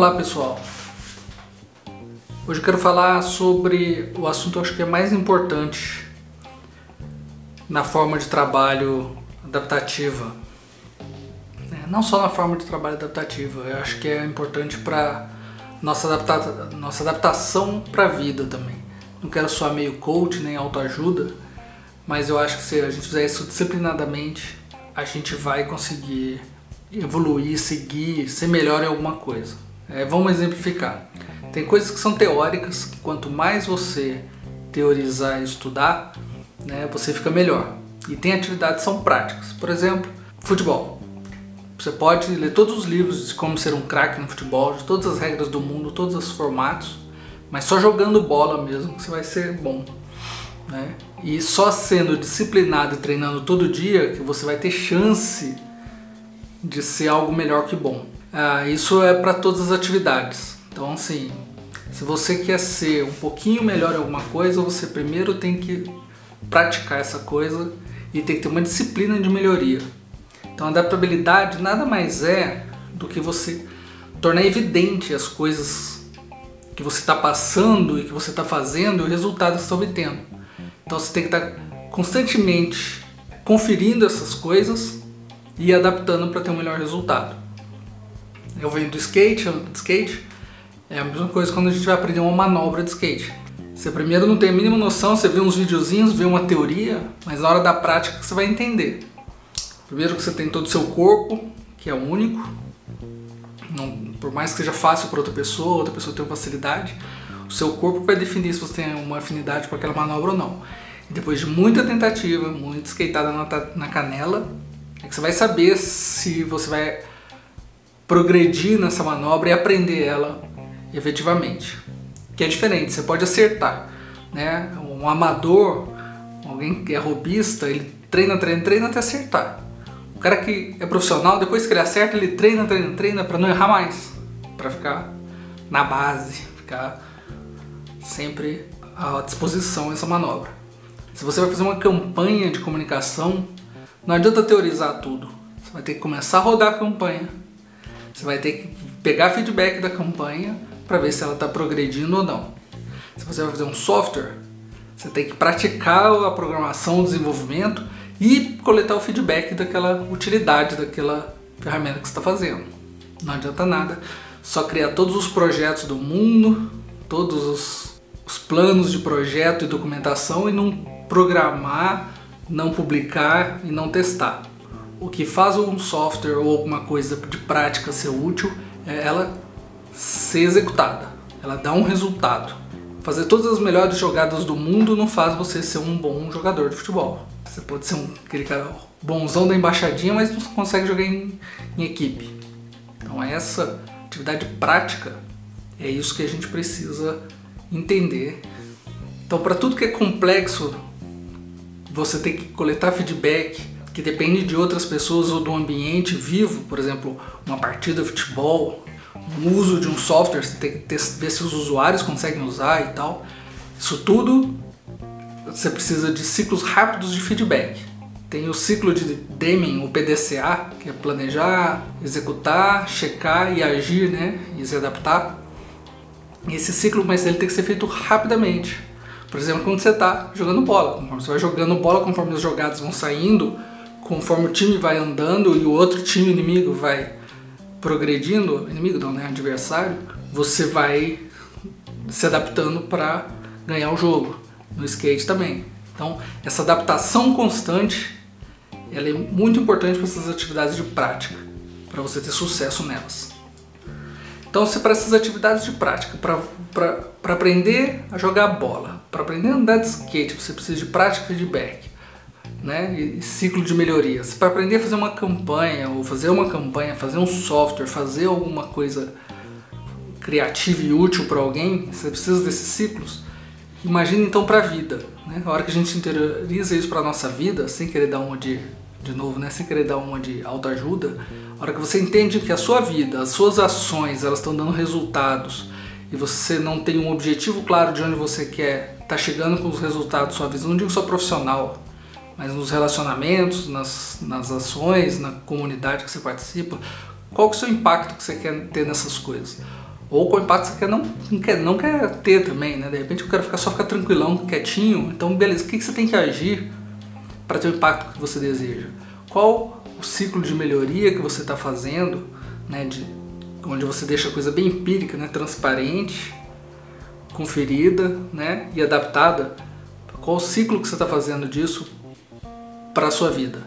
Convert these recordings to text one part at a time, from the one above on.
Olá pessoal, hoje eu quero falar sobre o assunto acho que é mais importante na forma de trabalho adaptativa. É, não só na forma de trabalho adaptativa, eu acho que é importante para nossa, adapta nossa adaptação para a vida também. Não quero soar meio coach nem autoajuda, mas eu acho que se a gente fizer isso disciplinadamente, a gente vai conseguir evoluir, seguir, ser melhor em alguma coisa. É, vamos exemplificar. Tem coisas que são teóricas, que quanto mais você teorizar e estudar, né, você fica melhor. E tem atividades que são práticas. Por exemplo, futebol. Você pode ler todos os livros de como ser um craque no futebol, de todas as regras do mundo, todos os formatos, mas só jogando bola mesmo que você vai ser bom. Né? E só sendo disciplinado e treinando todo dia que você vai ter chance de ser algo melhor que bom. Ah, isso é para todas as atividades. Então, assim, se você quer ser um pouquinho melhor em alguma coisa, você primeiro tem que praticar essa coisa e tem que ter uma disciplina de melhoria. Então, adaptabilidade nada mais é do que você tornar evidente as coisas que você está passando e que você está fazendo e o resultado que você está obtendo. Então, você tem que estar tá constantemente conferindo essas coisas e adaptando para ter um melhor resultado. Eu venho do skate, do skate, é a mesma coisa quando a gente vai aprender uma manobra de skate. Você primeiro não tem a mínima noção, você vê uns videozinhos, vê uma teoria, mas na hora da prática você vai entender. Primeiro que você tem todo o seu corpo, que é único, não, por mais que seja fácil para outra pessoa, outra pessoa tem facilidade, o seu corpo vai definir se você tem uma afinidade com aquela manobra ou não. E depois de muita tentativa, muita skateada na, na canela, é que você vai saber se você vai progredir nessa manobra e aprender ela efetivamente. Que é diferente, você pode acertar, né? Um amador, alguém que é robista, ele treina, treina, treina até acertar. O cara que é profissional, depois que ele acerta, ele treina, treina, treina para não errar mais, para ficar na base, ficar sempre à disposição essa manobra. Se você vai fazer uma campanha de comunicação, não adianta teorizar tudo. Você vai ter que começar a rodar a campanha. Você vai ter que pegar feedback da campanha para ver se ela está progredindo ou não. Se você vai fazer um software, você tem que praticar a programação, o desenvolvimento e coletar o feedback daquela utilidade daquela ferramenta que você está fazendo. Não adianta nada só criar todos os projetos do mundo, todos os, os planos de projeto e documentação e não programar não publicar e não testar. O que faz um software ou alguma coisa de prática ser útil é ela ser executada, ela dá um resultado. Fazer todas as melhores jogadas do mundo não faz você ser um bom jogador de futebol. Você pode ser um, aquele cara bonzão da embaixadinha, mas não consegue jogar em, em equipe. Então essa atividade prática é isso que a gente precisa entender. Então para tudo que é complexo você tem que coletar feedback que depende de outras pessoas ou do ambiente vivo, por exemplo, uma partida de futebol, um uso de um software, você tem que ver se os usuários conseguem usar e tal. Isso tudo você precisa de ciclos rápidos de feedback. Tem o ciclo de Deming, o PDCA, que é planejar, executar, checar e agir, né, e se adaptar. Esse ciclo, mas ele tem que ser feito rapidamente por exemplo, quando você está jogando bola, você vai jogando bola, conforme as jogadas vão saindo, conforme o time vai andando e o outro time inimigo vai progredindo, inimigo não, né, adversário, você vai se adaptando para ganhar o jogo. No skate também. Então, essa adaptação constante, ela é muito importante para essas atividades de prática, para você ter sucesso nelas. Então, se para essas atividades de prática, para aprender a jogar bola, para aprender a andar de skate, você precisa de prática de back, né? E ciclo de melhorias. Para aprender a fazer uma campanha, ou fazer uma campanha, fazer um software, fazer alguma coisa criativa e útil para alguém, você precisa desses ciclos. Imagina então para a vida, né? A hora que a gente interioriza isso para nossa vida, sem querer dar uma de de novo, né, sem querer dar uma de autoajuda, a hora que você entende que a sua vida, as suas ações, elas estão dando resultados e você não tem um objetivo claro de onde você quer estar tá chegando com os resultados da sua vida, não digo só profissional, mas nos relacionamentos, nas, nas ações, na comunidade que você participa, qual que é o seu impacto que você quer ter nessas coisas? Ou qual impacto você quer não, não, quer, não quer ter também, né? De repente eu quero ficar, só ficar tranquilão, quietinho. Então, beleza, o que, que você tem que agir para ter o impacto que você deseja? Qual o ciclo de melhoria que você está fazendo, né? De, onde você deixa a coisa bem empírica, né? Transparente, conferida, né? E adaptada. Qual o ciclo que você está fazendo disso para a sua vida,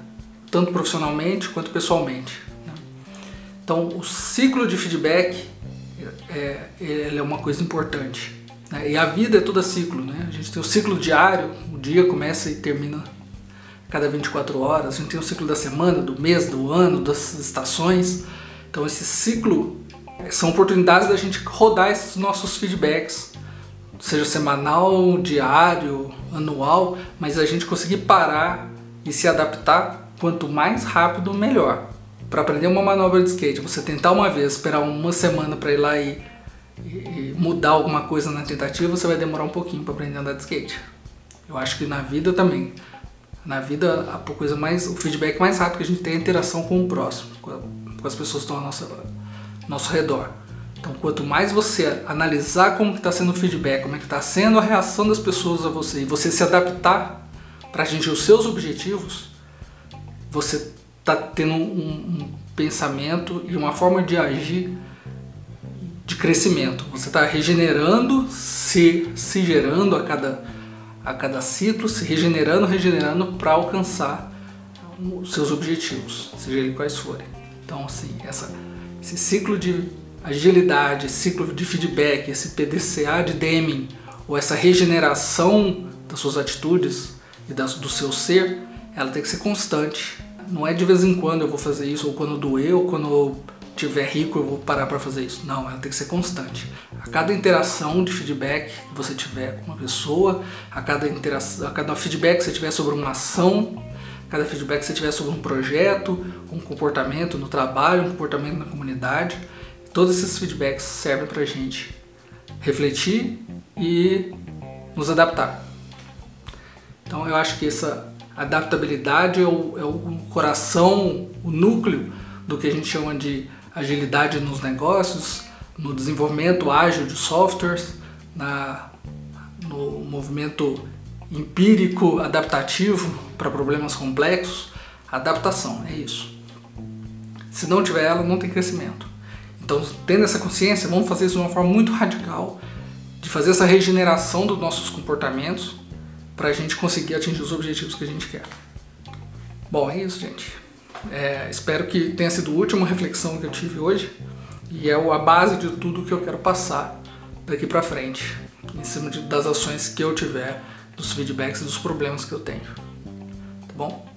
tanto profissionalmente quanto pessoalmente. Né? Então, o ciclo de feedback é, ele é uma coisa importante. Né? E a vida é toda ciclo. Né? A gente tem o ciclo diário, o dia começa e termina cada 24 horas. A gente tem o ciclo da semana, do mês, do ano, das estações. Então, esse ciclo são oportunidades da gente rodar esses nossos feedbacks, seja semanal, diário, anual, mas a gente conseguir parar e se adaptar quanto mais rápido, melhor. Para aprender uma manobra de skate, você tentar uma vez, esperar uma semana para ir lá e, e, mudar alguma coisa na tentativa, você vai demorar um pouquinho para aprender a andar de skate. Eu acho que na vida também. Na vida, a coisa mais, o feedback mais rápido que a gente tem é a interação com o próximo, com, as pessoas que estão ao nosso, nosso redor. Então, quanto mais você analisar como está sendo o feedback, como é que está sendo a reação das pessoas a você, e você se adaptar para atingir os seus objetivos, você está tendo um, um, pensamento e uma forma de agir de crescimento. Você está regenerando, se, se gerando a cada, a cada ciclo, se regenerando, regenerando para alcançar os seus objetivos, seja ele quais forem. Então, assim, essa, esse ciclo de agilidade, ciclo de feedback, esse PDCA de Deming, ou essa regeneração das suas atitudes, e do seu ser, ela tem que ser constante. Não é de vez em quando eu vou fazer isso, ou quando doer, ou quando eu tiver rico eu vou parar para fazer isso. Não, ela tem que ser constante. A cada interação de feedback que você tiver com uma pessoa, a cada, interação, a cada feedback que você tiver sobre uma ação, a cada feedback que você tiver sobre um projeto, um comportamento no trabalho, um comportamento na comunidade, todos esses feedbacks servem para a gente refletir e nos adaptar. Então eu acho que essa adaptabilidade é o, é o coração, o núcleo do que a gente chama de agilidade nos negócios, no desenvolvimento ágil de softwares, na, no movimento empírico adaptativo para problemas complexos. Adaptação, é isso. Se não tiver ela, não tem crescimento. Então, tendo essa consciência, vamos fazer isso de uma forma muito radical, de fazer essa regeneração dos nossos comportamentos para a gente conseguir atingir os objetivos que a gente quer. Bom, é isso, gente. É, espero que tenha sido a última reflexão que eu tive hoje e é a base de tudo que eu quero passar daqui para frente, em cima de, das ações que eu tiver, dos feedbacks e dos problemas que eu tenho. Tá bom?